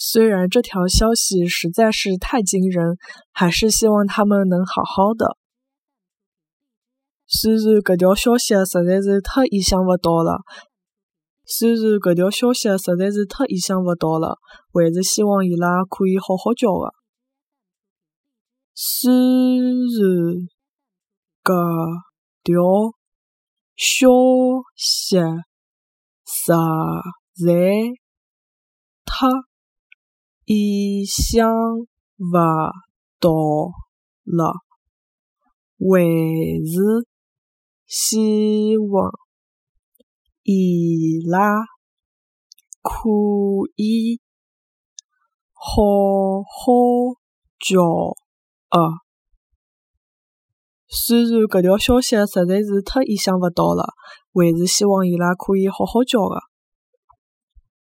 虽然这条消息实在是太惊人，还是希望他们能好好的。虽然搿条消息实在是太意想勿到了，虽然搿条消息实在是太意想勿到了，还是希望伊拉可以好好叫个。虽然搿条消息实在太意想勿到了，还是希望伊拉可以好好叫个。虽然搿条消息实在是太意想勿到了，还是希望伊拉可以好好叫个。